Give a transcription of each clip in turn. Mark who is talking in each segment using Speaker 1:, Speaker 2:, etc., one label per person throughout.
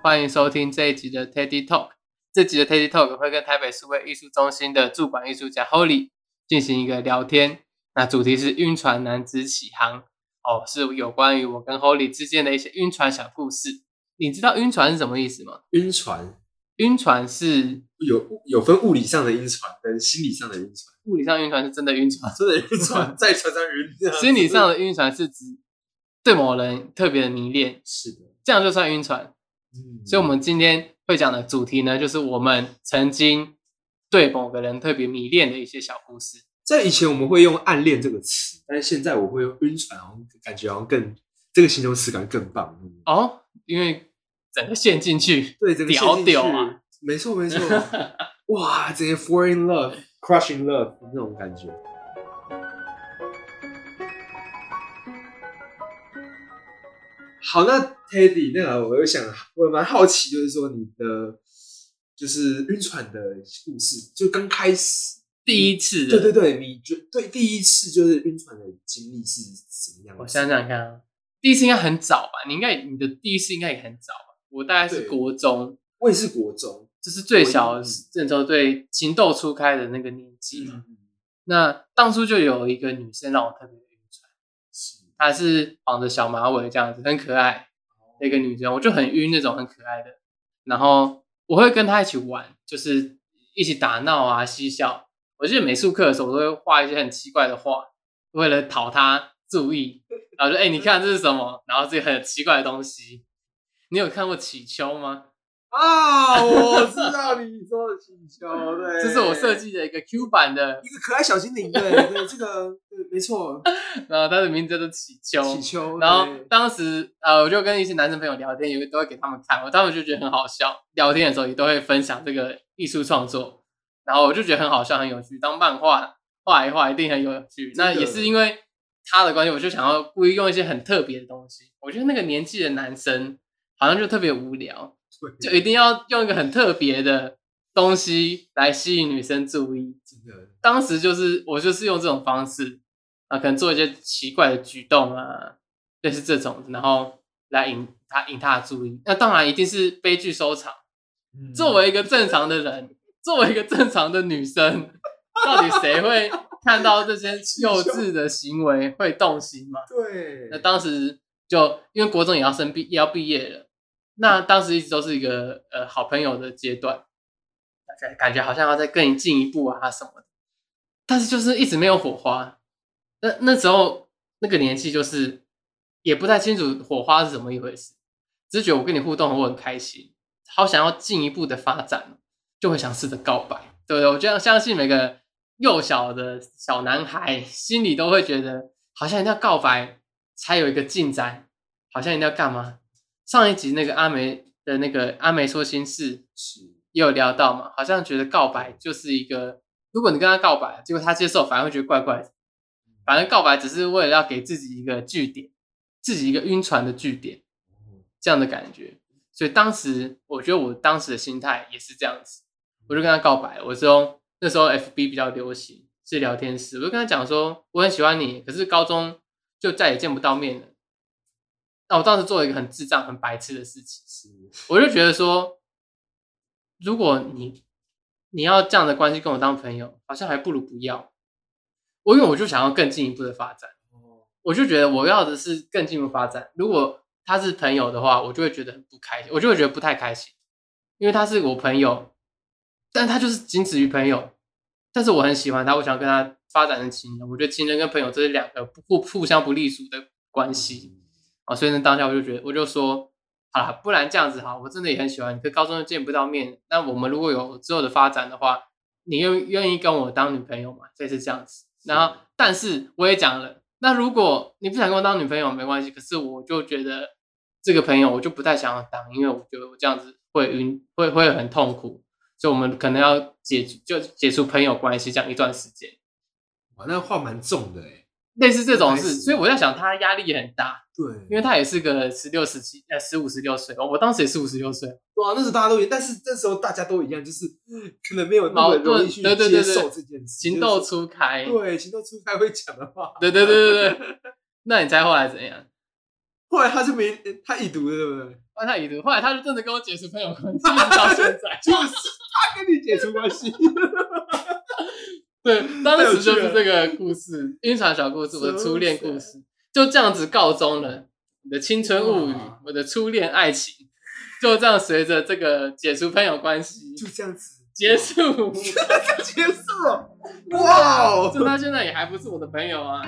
Speaker 1: 欢迎收听这一集的 Teddy Talk。这集的 Teddy Talk 会跟台北数位艺术中心的驻馆艺术家 Holly 进行一个聊天。那主题是晕船男子起航哦，是有关于我跟 Holly 之间的一些晕船小故事。你知道晕船是什么意思吗？
Speaker 2: 晕船
Speaker 1: 晕船是
Speaker 2: 有有分物理上的晕船跟心理上的晕船，
Speaker 1: 物理上晕船是真的晕船，
Speaker 2: 真的晕船 在船上晕
Speaker 1: 心理上的晕船是指对某人特别的迷恋，
Speaker 2: 是的，
Speaker 1: 这样就算晕船。
Speaker 2: 嗯
Speaker 1: 所以，我们今天会讲的主题呢，就是我们曾经对某个人特别迷恋的一些小故事。
Speaker 2: 在以前我们会用暗恋这个词，但是现在我会用晕船，好像感觉好像更这个形容词感更棒。嗯
Speaker 1: 哦，因为整个陷进去，
Speaker 2: 对，整个
Speaker 1: 屌
Speaker 2: 陷进去
Speaker 1: 屌啊！
Speaker 2: 没错没错，哇，整个 fall in love”、“crushing love 那种感觉。好，那 Teddy，那个我又想，我蛮好奇，就是说你的就是晕船的故事，就刚开始，
Speaker 1: 第一次，
Speaker 2: 对对，对，你觉对第一次就是晕船的经历是什么样子？
Speaker 1: 我想想看啊，第一次应该很早吧？你应该你的第一次应该也很早吧？我大概是国中，
Speaker 2: 我也是国中，
Speaker 1: 就是最小
Speaker 2: 国一
Speaker 1: 那时候对情窦初开的那个年纪嘛。
Speaker 2: 嗯，
Speaker 1: 那当初就有一个女生让我特别她是绑着小马尾这样子，很可爱的一个女生，我就很晕那种很可爱的。然后我会跟她一起玩，就是一起打闹啊、嬉笑。我记得美术课的时候，我都会画一些很奇怪的画，为了讨她注意。然后说哎、你看这是什么？然后这很奇怪的东西。你有看过乞秋吗？
Speaker 2: 啊，我知 道你说的气球，对，
Speaker 1: 这是我设计的一个 Q 版的，
Speaker 2: 一个可爱小精灵，对 对，这个对，没错，
Speaker 1: 然后它的名字叫做乞丘。
Speaker 2: 祈求，
Speaker 1: 然后当时呃，我就跟一些男生朋友聊天，也都会给他们看，我他们就觉得很好笑。聊天的时候也都会分享这个艺术创作，然后我就觉得很好笑、很有趣。当漫画画一画，一定很有趣。那也是因为他的关系，我就想要故意用一些很特别的东西。我觉得那个年纪的男生好像就特别无聊，就一定要用一个很特别的东西来吸引女生注意。
Speaker 2: 真的，
Speaker 1: 当时就是我就是用这种方式啊，可能做一些奇怪的举动啊，类似这种，然后来引他引他的注意。那当然一定是悲剧收场。
Speaker 2: 嗯
Speaker 1: 作为一个正常的人，作为一个正常的女生，到底谁会看到这些幼稚的行为会动心吗？
Speaker 2: 对，
Speaker 1: 那当时就因为国中也要生毕也要毕业了，那当时一直都是一个呃好朋友的阶段，感觉感觉好像要再更进一步啊什么的，但是就是一直没有火花。那那时候那个年纪就是也不太清楚火花是怎么一回事，只是觉得我跟你互动我很开心，好想要进一步的发展，就会想试着告白，对不对？我这样相信每个幼小的小男孩心里都会觉得，好像一定要告白才有一个进展，好像一定要干嘛？上一集那个阿梅的那个阿梅说心事
Speaker 2: 是
Speaker 1: 也有聊到嘛，好像觉得告白就是一个，如果你跟他告白，结果他接受，反而会觉得怪怪的。反正告白只是为了要给自己一个据点，自己一个晕船的据点，这样的感觉。所以当时我觉得我当时的心态也是这样子，我就跟他告白，我说那时候 FB 比较流行是聊天室，我就跟他讲说我很喜欢你，可是高中就再也见不到面了。那我当时做了一个很智障、很白痴的事情，
Speaker 2: 是，
Speaker 1: 我就觉得说，如果你你要这样的关系跟我当朋友，好像还不如不要。我因为我就想要更进一步的发展，
Speaker 2: 哦，
Speaker 1: 我就觉得我要的是更进一步发展。如果他是朋友的话，我就会觉得很不开心，我就会觉得不太开心，因为他是我朋友，但他就是仅止于朋友。但是我很喜欢他，我想跟他发展成情人。我觉得情人跟朋友这是两个不互互相不隶属的关系。啊，所以呢，当下我就觉得，我就说，好啦，不然这样子哈，我真的也很喜欢你，可高中又见不到面，那我们如果有之后的发展的话，你愿愿意跟我当女朋友吗？所以是这样子。然后，但是我也讲了，那如果你不想跟我当女朋友没关系，可是我就觉得这个朋友我就不太想要当，因为我觉得我这样子会晕，会会很痛苦，所以我们可能要解就解除朋友关系这样一段时间，
Speaker 2: 哇，那话蛮重的哎，
Speaker 1: 类似这种事，所以我在想他压力也很大，
Speaker 2: 对，
Speaker 1: 因为他也是个十六、十七、呃十五、十六岁，我当时也是五十六岁，
Speaker 2: 哇，那时候大家都一样，但是那时候大家都一样，就是 可能没有那么容易去接
Speaker 1: 对对对对
Speaker 2: 受这件事，
Speaker 1: 情窦
Speaker 2: 就是
Speaker 1: 初开，
Speaker 2: 对情窦初开会讲的话，
Speaker 1: 对对对对对，那你猜后来怎样？
Speaker 2: 后来他就没他已读了，对不对？
Speaker 1: 后来他已读，后来他就真的跟我解除朋友关系，到 现在。
Speaker 2: 就是他跟你解除关系。
Speaker 1: 对，当时就是这个故事，晕船小故事，我的初恋故事，就这样子告终了。你的青春物语，我的初恋爱情，就这样随着这个解除朋友关系
Speaker 2: 就这样子
Speaker 1: 结束。
Speaker 2: 结束了。哇哦！
Speaker 1: 就他现在也还不是我的朋友啊。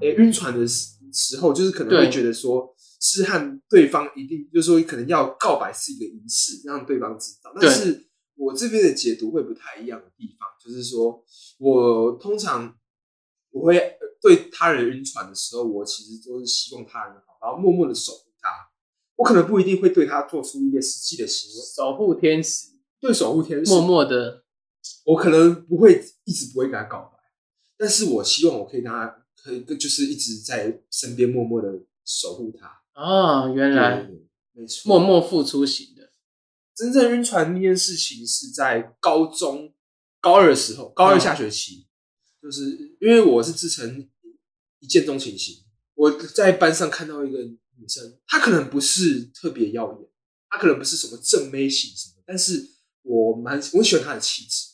Speaker 2: 哎，晕船的时时候，就是可能会觉得说，是和对方一定，就是说可能要告白是一个仪式，让对方知道。但是我这边的解读会不太一样的地方，就是说我通常我会呃对他人晕船的时候，我其实都是希望他人好，然后默默的守护他。我可能不一定会对他做出一些实际的行为，
Speaker 1: 守护天使，
Speaker 2: 对守护天使，
Speaker 1: 默默的，
Speaker 2: 我可能不会一直不会跟他告白，但是我希望我可以让他就是一直在身边默默的守护他。
Speaker 1: 啊，原来
Speaker 2: 没错。
Speaker 1: 默默付出型的。
Speaker 2: 真正晕船那件事情是在高中高二的时候，高二
Speaker 1: 嗯
Speaker 2: 下学期，就是因为我是自成一见钟情型，我在班上看到一个女生，她可能不是特别耀眼，她可能不是什么正妹型什么，但是我蛮我喜欢她的气质，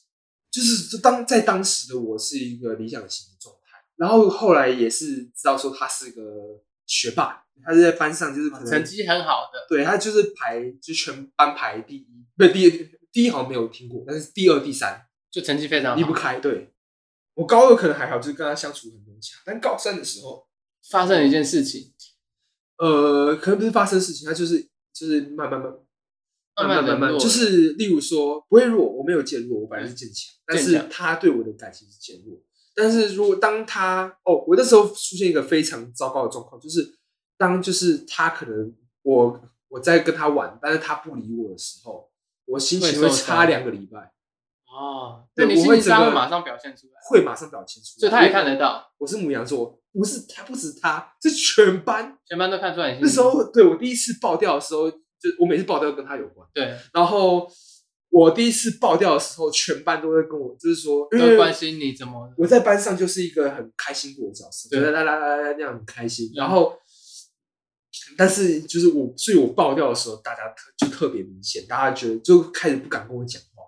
Speaker 2: 就是当在当时的我是一个理想型的状态，然后后来也是知道说他是个学霸，他是在班上就是可能
Speaker 1: 成绩很好的，
Speaker 2: 对他就是排就全班排第一，不是第一第一好像没有听过，但是第二、第三
Speaker 1: 就成绩非常好。
Speaker 2: 离不开。对我高二可能还好，就是跟他相处很融洽，但高三的时候，
Speaker 1: 发生了一件事情，
Speaker 2: 呃，可能不是发生事情，他就是就是慢慢慢
Speaker 1: 慢
Speaker 2: 慢慢慢，就是例如说不会弱，我没有渐弱，我本来是渐强，但是他对我的感情是渐弱。但是如果当他哦，我那时候出现一个非常糟糕的状况，就是当就是他可能我我在跟他玩，但是他不理我的时候，我心情会差两个礼拜，
Speaker 1: 哦，
Speaker 2: 对
Speaker 1: 对你心情
Speaker 2: 我会
Speaker 1: 马上表现出来，
Speaker 2: 会马上表现出来。
Speaker 1: 所以他也看得到，
Speaker 2: 我是母羊座，不是他，不止他，是全班。
Speaker 1: 全班都看出来。
Speaker 2: 那时候对我第一次爆掉的时候，就我每次爆掉跟他有关。
Speaker 1: 对，
Speaker 2: 然后我第一次爆掉的时候，全班都在跟我，就是说，因为
Speaker 1: 都关心你怎么了。
Speaker 2: 我在班上就是一个很开心果的角色，
Speaker 1: 对
Speaker 2: 就啦啦啦啦啦那样很开心。
Speaker 1: 嗯
Speaker 2: 然后，但是就是我，所以我爆掉的时候，大家特就特别明显，大家觉得就开始不敢跟我讲话。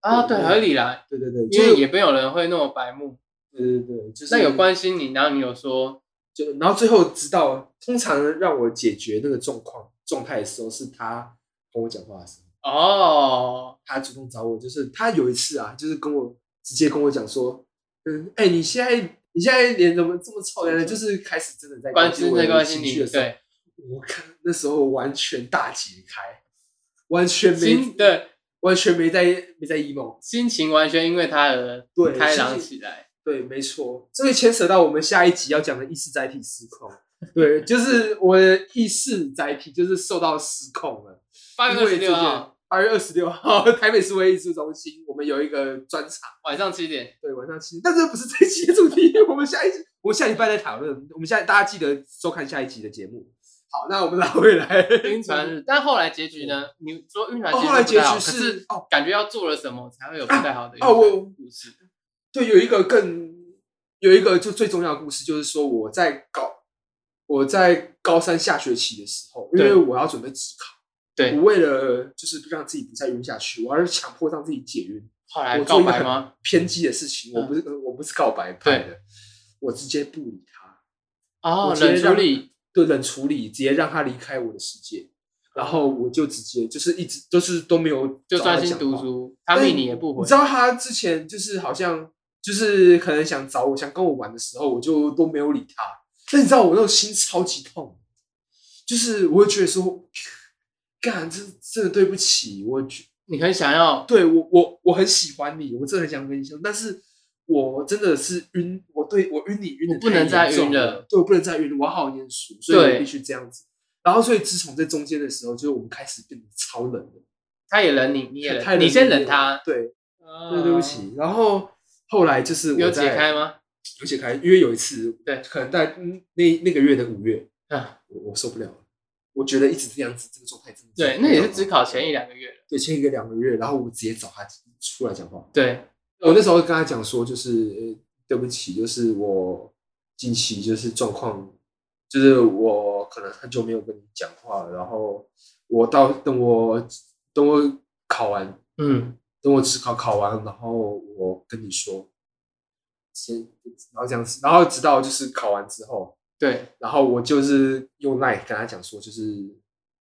Speaker 1: 啊，对，合理啦，
Speaker 2: 对对对，
Speaker 1: 因
Speaker 2: 就是
Speaker 1: 为也没有人会那么白目。
Speaker 2: 对对对，就是
Speaker 1: 那有关心你，然后你有说，
Speaker 2: 就然后最后直到通常让我解决那个状况状态的时候，是他跟我讲话的时候。
Speaker 1: 哦，
Speaker 2: 他主动找我，就是他有一次啊，就是跟我直接跟我讲说，嗯，哎、你现在你现在脸怎么这么臭呢？就是开始真的在
Speaker 1: 关心
Speaker 2: 我的
Speaker 1: 在关心你，
Speaker 2: 情绪的时候，
Speaker 1: 对，
Speaker 2: 我看那时候完全大解开，完全没
Speaker 1: 心对
Speaker 2: 完全没在没在 emo，
Speaker 1: 心情完全因为他而
Speaker 2: 对
Speaker 1: 开朗起来。
Speaker 2: 对，没错，这个牵扯到我们下一集要讲的意识载体失控。对，就是我的意识载体就是受到失控了。
Speaker 1: 八月二十六
Speaker 2: 因为这件
Speaker 1: 号
Speaker 2: 八月二十六号，台北市文艺术中心，我们有一个专场。
Speaker 1: 晚上七点，
Speaker 2: 对，晚上七点，但这不是这一期的主题，我们下一集，我们下礼拜再讨论。我们下大家记得收看下一集的节目。好，那我们拉回来。
Speaker 1: 晕船日，但后来结局呢？你说晕船
Speaker 2: 哦后来结局是
Speaker 1: 是
Speaker 2: 哦
Speaker 1: 感觉要做了什么才会有不太好的晕
Speaker 2: 哦我
Speaker 1: 船故事。
Speaker 2: 对，有一个更有一个就最重要的故事，就是说我在高我在高三下学期的时候，因为我要准备职考，
Speaker 1: 对
Speaker 2: 我，为了就是让自己不再晕下去，我要强迫让自己解晕。
Speaker 1: 后来
Speaker 2: 我做一个很
Speaker 1: 告白吗？
Speaker 2: 偏激的事情，我
Speaker 1: 嗯
Speaker 2: 不是我不是告白派的，我直接不理他。
Speaker 1: 哦，冷处理，
Speaker 2: 对冷处理，直接让他离开我的世界，然后我就直接就是一直都是都没有
Speaker 1: 就专心。读书，他
Speaker 2: 但
Speaker 1: 密你也不回
Speaker 2: 你知。道他之前就是好像就是可能想找我想跟我玩的时候，我就都没有理他。但你知道我那种心超级痛，就是我会觉得说，干这真的对不起，我觉
Speaker 1: 你很想要，
Speaker 2: 对我我我很喜欢你，我真的很想跟你相处，但是我真的是晕，我对我晕你晕的
Speaker 1: 我不能再晕了
Speaker 2: 了，对我不能再晕了，我要好好念书，所以我必须这样子。然后，所以自从在中间的时候，就是我们开始变得超冷的，
Speaker 1: 他也冷你，你也
Speaker 2: 太
Speaker 1: 冷，你先冷他。
Speaker 2: 对，
Speaker 1: 哦
Speaker 2: 对，对不起。然后后来就是我
Speaker 1: 有解开吗？
Speaker 2: 有解开，因为有一次，
Speaker 1: 对
Speaker 2: 可能在嗯那那个月的五月，
Speaker 1: 啊，
Speaker 2: 我我受不了了，我觉得一直这样子，这个状态真的
Speaker 1: 对，那也是
Speaker 2: 只
Speaker 1: 只考前一两个月了。
Speaker 2: 对前一个两个月，然后我直接找他出来讲话。
Speaker 1: 对，
Speaker 2: 我那时候跟他讲说，就是呃对不起，就是我近期就是状况，就是我可能很久没有跟你讲话了，然后我到等我等我考完，
Speaker 1: 嗯，
Speaker 2: 等我只考考完，然后我跟你说，先，然后这样子，然后直到就是考完之后，
Speaker 1: 对，
Speaker 2: 然后我就是用 line 跟他讲说，就是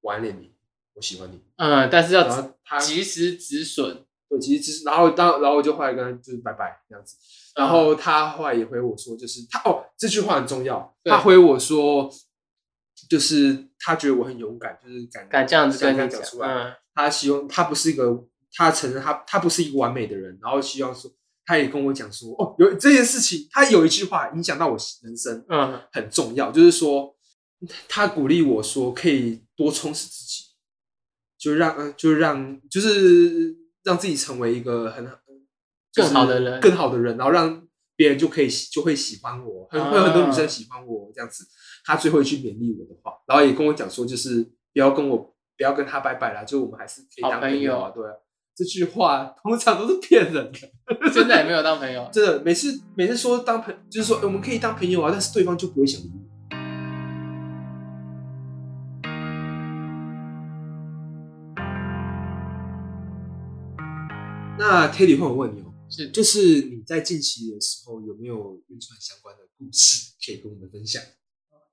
Speaker 2: 我暗恋你，我喜欢你，
Speaker 1: 嗯，但是
Speaker 2: 然
Speaker 1: 要
Speaker 2: 后他
Speaker 1: 及时止损，
Speaker 2: 对，其实只是，然后当然后我就后来跟他就是拜拜这样子，然后他后来也回我说，就是他哦这句话很重要，
Speaker 1: 对。
Speaker 2: 他回我说，就是他觉得我很勇敢，就是敢
Speaker 1: 敢这样子跟他讲，
Speaker 2: 讲出来，
Speaker 1: 嗯，
Speaker 2: 他希望他不是一个，他承认他他不是一个完美的人，然后希望说，他也跟我讲说，哦有这件事情，他有一句话影响到我人生，
Speaker 1: 嗯，
Speaker 2: 很重要，就是说他鼓励我说可以多充实自己，就让嗯就让就是让自己成为一个很就是
Speaker 1: 更好的人
Speaker 2: 更好的人，然后让别人就可以喜就会喜欢我，很会有很多女生
Speaker 1: 啊
Speaker 2: 喜欢我这样子。他最后一句勉励我的话，然后也跟我讲说，就是不要跟我不要跟他拜拜啦，就我们还是可以当
Speaker 1: 好朋
Speaker 2: 友啊，
Speaker 1: 友
Speaker 2: 对啊。这句话通常都是骗人的，
Speaker 1: 真的也没有当朋友，
Speaker 2: 真的，每次每次说当朋，就是说、欸我们可以当朋友啊，但是对方就不会想理我。那 Teddy 换我问你哦，
Speaker 1: 是
Speaker 2: 就是你在近期的时候有没有晕船相关的故事可以跟我们分享？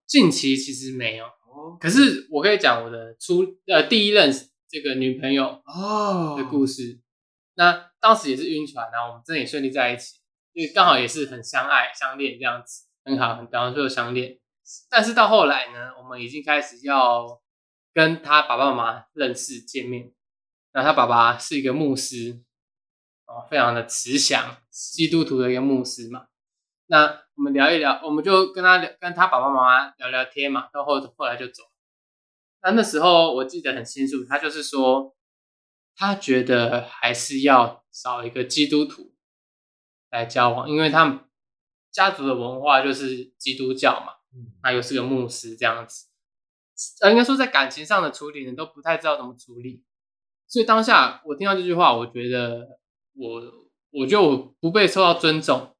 Speaker 1: 近期其实没有，
Speaker 2: 哦
Speaker 1: 可是我可以讲我的初呃第一任这个女朋友
Speaker 2: 哦
Speaker 1: 的故事。那当时也是晕船，然后我们真的也顺利在一起，因为刚好也是很相爱相恋这样子，很好，很然后就相恋。但是到后来呢，我们已经开始要跟他爸爸妈妈认识见面。那他爸爸是一个牧师，哦，非常的慈祥，基督徒的一个牧师嘛。那我们聊一聊，我们就跟他聊，跟他爸爸妈妈聊聊天嘛。到后后来就走。那那时候我记得很清楚，他就是说，他觉得还是要找一个基督徒来交往，因为他们家族的文化就是基督教嘛，
Speaker 2: 嗯
Speaker 1: 那又是个牧师这样子。呃，应该说在感情上的处理呢，都不太知道怎么处理。所以当下我听到这句话，我觉得我我觉得我不被受到尊重，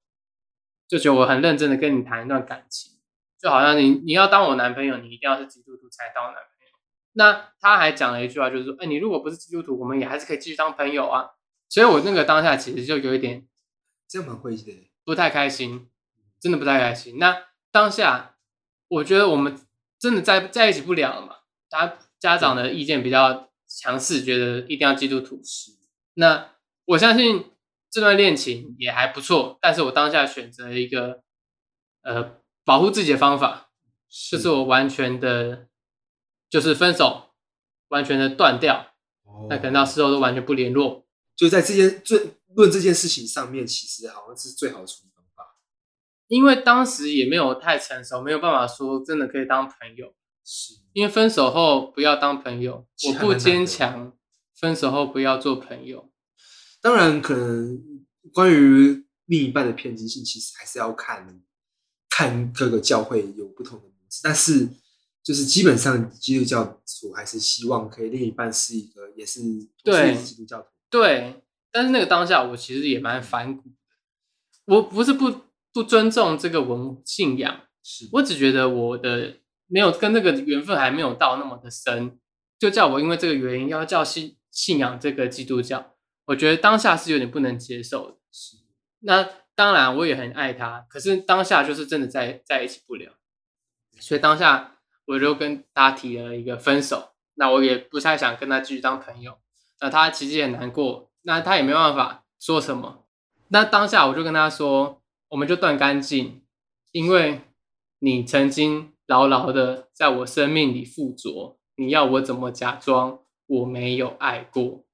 Speaker 1: 就觉得我很认真的跟你谈一段感情，就好像你你要当我男朋友，你一定要是基督徒才当我男朋友。那他还讲了一句话，就是说，哎，你如果不是基督徒，我们也还是可以继续当朋友啊。所以我那个当下其实就有一点
Speaker 2: 这样蛮会的。
Speaker 1: 不太开心，真的不太开心。那当下我觉得我们真的在在一起不了了嘛，他家长的意见比较强势，觉得一定要基督徒。那我相信这段恋情也还不错，但是我当下选择了一个呃保护自己的方法，就是我完全的，就是分手，完全的断掉，
Speaker 2: 哦
Speaker 1: 那可能到事后都完全不联络。
Speaker 2: 就在这件最论这件事情上面，其实好像是最好的处理方法。
Speaker 1: 因为当时也没有太成熟，没有办法说真的可以当朋友。
Speaker 2: 是，
Speaker 1: 因为分手后不要当朋友，我不坚强，分手后不要做朋友。
Speaker 2: 当然可能关于另一半的偏激性，其实还是要看看各个教会有不同的模式，但是就是基本上基督教徒还是希望可以另一半是一个也是
Speaker 1: 对
Speaker 2: 基督教徒。
Speaker 1: 对，但是那个当下我其实也蛮反骨的。我不是不不尊重这个文信仰，
Speaker 2: 是
Speaker 1: 我只觉得我的没有跟这个缘分还没有到那么的深，就叫我因为这个原因要叫信信仰这个基督教，我觉得当下是有点不能接受的。
Speaker 2: 是
Speaker 1: 那当然我也很爱他，可是当下就是真的在在一起不了，所以当下我就跟他提了一个分手。那我也不太想跟他继续当朋友，那他其实也难过，那他也没办法说什么。那当下我就跟他说，我们就断干净，因为你曾经牢牢的在我生命里附着，你要我怎么假装我没有爱过？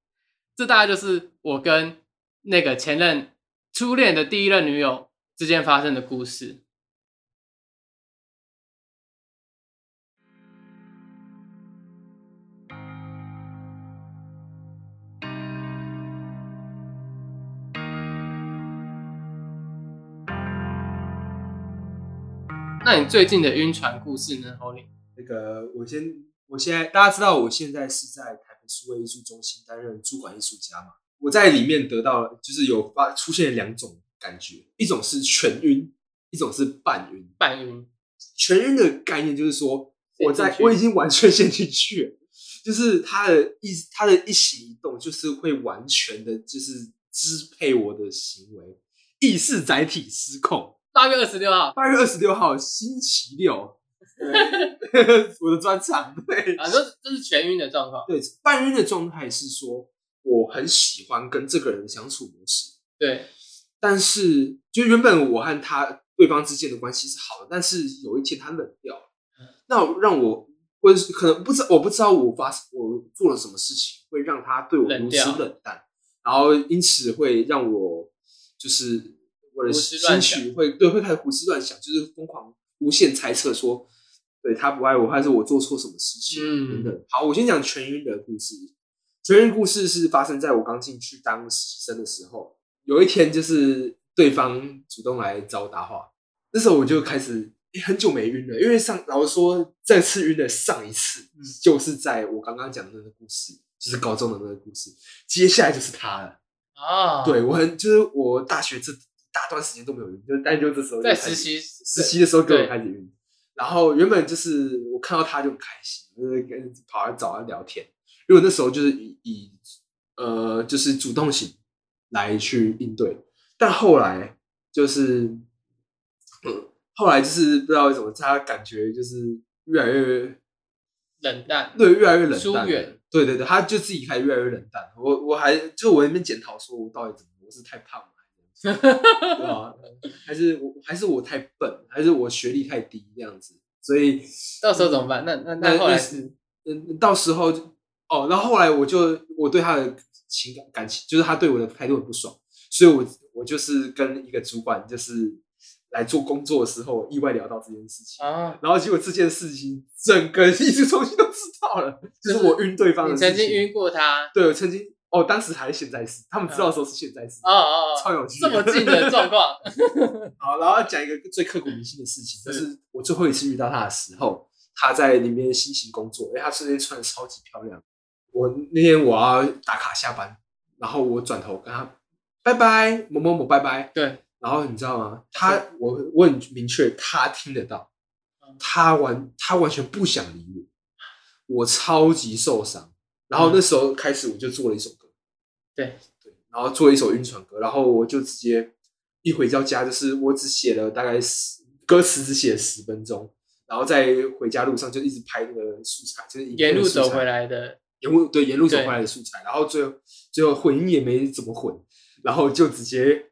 Speaker 1: 这大概就是我跟那个前任初恋的第一任女友之间发生的故事。那你最近的晕船故事呢，Holly？
Speaker 2: 那个我先我现在大家知道我现在是在台北数位艺术中心担任主管艺术家嘛，我在里面得到就是有发出现两种感觉，一种是全晕，一种是半晕。
Speaker 1: 半晕，
Speaker 2: 全晕的概念就是说，我在我已经完全陷进去了，就是他的一他的一行一动，就是会完全的，就是支配我的行为，意识载体失控。
Speaker 1: 八月二十六号。
Speaker 2: 八月二十六号星期六，对。我的专场，对。
Speaker 1: 啊，这这是全晕的状况。
Speaker 2: 对，半晕的状态是说，我很喜欢跟这个人的相处模式，
Speaker 1: 对，
Speaker 2: 但是就原本我和他对方之间的关系是好的，但是有一天他冷掉了，那让我或者是可能不知我不知道我发我做了什么事情会让他对我如此
Speaker 1: 冷
Speaker 2: 淡，然后因此会让我就是我的
Speaker 1: 胡思
Speaker 2: 心绪会对会开始胡思乱想，就是疯狂无限猜测说。对他不爱我，还是我做错什么事情？
Speaker 1: 嗯
Speaker 2: 等等。好，我先讲全晕的故事。全晕故事是发生在我刚进去当实习生的时候。有一天，就是对方主动来找我搭话，那时候我就开始、诶很久没晕了，因为上老实说，这次晕的上一次
Speaker 1: 嗯
Speaker 2: 就是在我刚刚讲的那个故事，就是高中的那个故事。接下来就是他了。
Speaker 1: 啊，
Speaker 2: 对我很就是我大学这一大段时间都没有晕，就是但就这时候
Speaker 1: 在实习
Speaker 2: 实习的时候跟我开始晕。然后原本就是我看到他就很开心，就是跟跑来找他聊天。因为那时候就是以以呃就是主动型来去应对，但后来就是嗯后来就是不知道为什么他感觉就是越来越
Speaker 1: 冷淡，
Speaker 2: 对越来越冷淡，
Speaker 1: 疏远
Speaker 2: 对对对，他就自己开始越来越冷淡。我我还就我那边检讨说我到底怎么我是太胖了。还是怎么样对啊，还是我还是我太笨，还是我学历太低这样子，所以
Speaker 1: 到时候怎么办？那那
Speaker 2: 那
Speaker 1: 那后来
Speaker 2: 那
Speaker 1: 是
Speaker 2: 嗯，到时候哦，然后后来我就我对他的情感感情，就是他对我的态度很不爽，所以我我就是跟一个主管就是来做工作的时候意外聊到这件事情，
Speaker 1: 啊，
Speaker 2: 然后结果这件事情整个艺术中心都知道了，就是我晕对方的
Speaker 1: 你
Speaker 2: 事情，
Speaker 1: 曾经晕过他？
Speaker 2: 对，我曾经哦，当时还是现在是，他们知道的时候是现在是，
Speaker 1: 哦哦哦，
Speaker 2: 超有趣，
Speaker 1: 这么近的状况，
Speaker 2: 好，然后讲一个最刻骨铭心的事情，就是我最后一次遇到他的时候，他在里面辛勤工作，哎，他那天穿的超级漂亮。我那天我要打卡下班，然后我转头跟他拜拜，某某某拜拜。
Speaker 1: 对，
Speaker 2: 然后你知道吗？他我我很明确，他听得到
Speaker 1: 嗯，
Speaker 2: 他完他完全不想理我，我超级受伤。然后那时候开始我就做了一首歌，
Speaker 1: 对
Speaker 2: 对，然后做了一首晕船歌，然后我就直接一回到家，就是我只写了大概十歌词，只写了十分钟，然后在回家路上就一直拍那个素材，就是
Speaker 1: 沿路走回，来的，
Speaker 2: 沿路对沿路走回来的素材，然后最后最后混音也没怎么混，然后就直接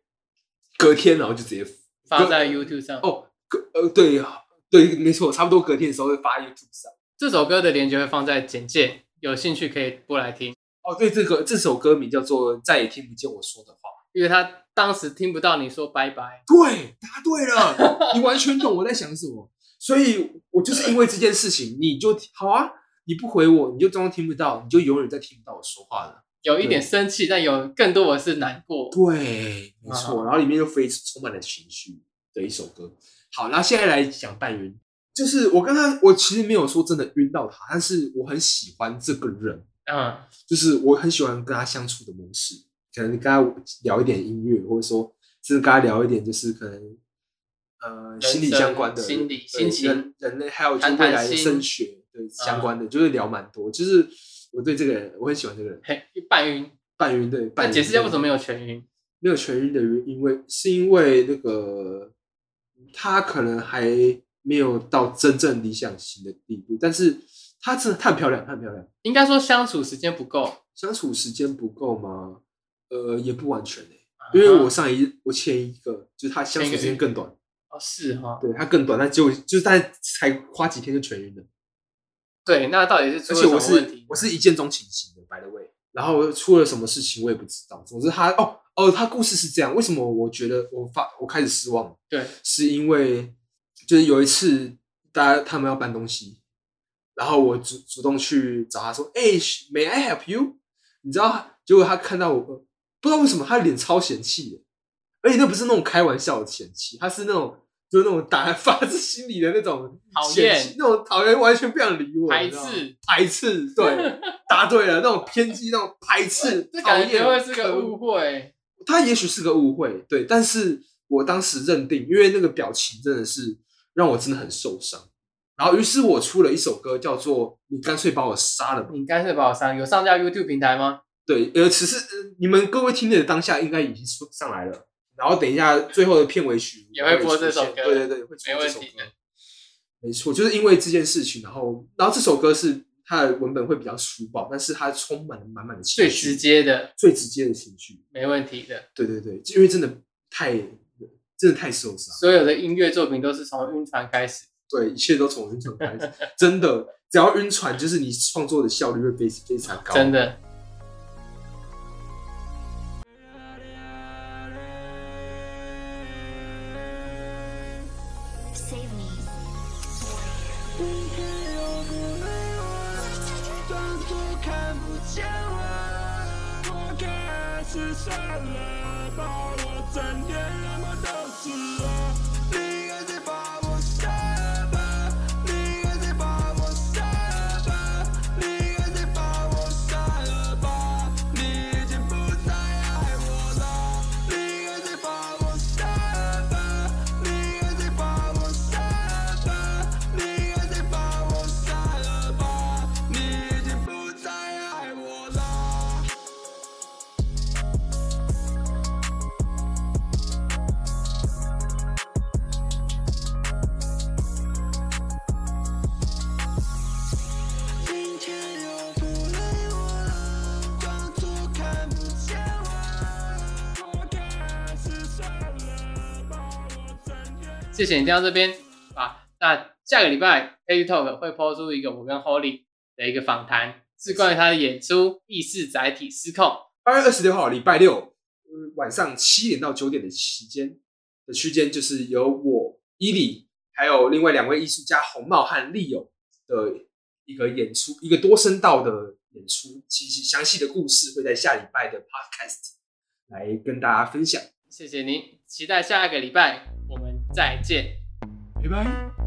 Speaker 2: 隔天，然后就直接
Speaker 1: 发在 YouTube 上。
Speaker 2: 哦，隔呃对对没错，差不多隔天的时候会发 YouTube 上。
Speaker 1: 这首歌的链接会放在简介，有兴趣可以过来听，
Speaker 2: 哦，对，这个这首歌名叫做《再也听不见我说的话》。
Speaker 1: 因为他当时听不到你说拜拜。
Speaker 2: 对，答对了，你完全懂我在想什么。所以我就是因为这件事情，你就好啊，你不回我，你就装听不到，你就永远在听不到我说话了。
Speaker 1: 有一点生气，但有更多的是难过。
Speaker 2: 对，没错。
Speaker 1: 啊
Speaker 2: 然后里面就非充满了情绪的一首歌。好，那现在来讲半晕，就是我跟他，我其实没有说真的晕到他，但是我很喜欢这个人，
Speaker 1: 嗯，
Speaker 2: 就是我很喜欢跟他相处的模式，可能跟他聊一点音乐，或者说甚至跟他聊一点就是可能呃心理相关的
Speaker 1: 心理心情
Speaker 2: 人人类还有就是未来的升学对相关的，就是聊蛮多。就是我对这个人，我很喜欢这个人，
Speaker 1: 嘿，半晕。
Speaker 2: 半晕对。半
Speaker 1: 解释一下为什么没
Speaker 2: 有
Speaker 1: 有全晕？
Speaker 2: 没有全晕的原因，因为是因为那个他可能还没有到真正理想型的地步，但是她真的她很漂亮，她很漂亮。
Speaker 1: 应该说相处时间不够，
Speaker 2: 相处时间不够吗？呃，也不完全诶、因为我上一我前一个就是她相处时间更短，
Speaker 1: 哦是哈，
Speaker 2: 对她更短，但就就是但才花几天就全晕了，
Speaker 1: 对，那到底是出了
Speaker 2: 而且我是
Speaker 1: 什么问题？
Speaker 2: 我是一见钟情型的，by the way，然后出了什么事情我也不知道，总之他哦哦，他故事是这样，为什么我觉得我发我开始失望，
Speaker 1: 对，
Speaker 2: 是因为就是有一次大家他们要搬东西，然后我主主动去找他说，哎、m a y I help you？你知道，结果他看到我，不知道为什么他脸超嫌弃的，而且那不是那种开玩笑的嫌弃，他是那种就是那种打发自心里的那种
Speaker 3: 讨厌
Speaker 2: 嫌弃那种讨厌，完全不想理我，
Speaker 3: 排斥，
Speaker 2: 排斥，对，答对了，那种偏激，那种排斥，
Speaker 3: 这
Speaker 2: 讨厌，
Speaker 3: 会是个误会。
Speaker 2: 他也许是个误会，对，但是我当时认定，因为那个表情真的是让我真的很受伤。然后，于是我出了一首歌，叫做《你干脆把我杀了吧》。
Speaker 3: 你干脆把我上有上架 YouTube 平台吗？
Speaker 2: 对，呃，此时呃你们各位听的当下应该已经出上来了。然后等一下最后的片尾曲
Speaker 3: 也会播这首歌
Speaker 2: 对对对，会出这首歌
Speaker 3: 没问题。
Speaker 2: 没错，就是因为这件事情，然后然后这首歌是它的文本会比较粗暴，但是它充满了满满的情绪，
Speaker 3: 最直接的，
Speaker 2: 最直接的情绪。
Speaker 3: 没问题的。
Speaker 2: 对对对，因为真的太真的太受伤。
Speaker 3: 所有的音乐作品都是从晕船开始。
Speaker 2: 对，一切都从晕船开始，真的，只要晕船，就是你创作的效率会非非常高。
Speaker 3: 真的。谢谢你听到这边啊。那下个礼拜 a Talk 会抛出一个我跟 Holly 的一个访谈，是关于他的演出《意识载体失控》。
Speaker 2: 八月二十六号礼拜六，嗯晚上七点到九点的期间的区间，就是由我伊里还有另外两位艺术家红帽和利友的一个演出，一个多声道的演出。其实详细的故事会在下礼拜的 Podcast 来跟大家分享。
Speaker 3: 谢谢您，期待下一个礼拜再见。
Speaker 2: 拜拜。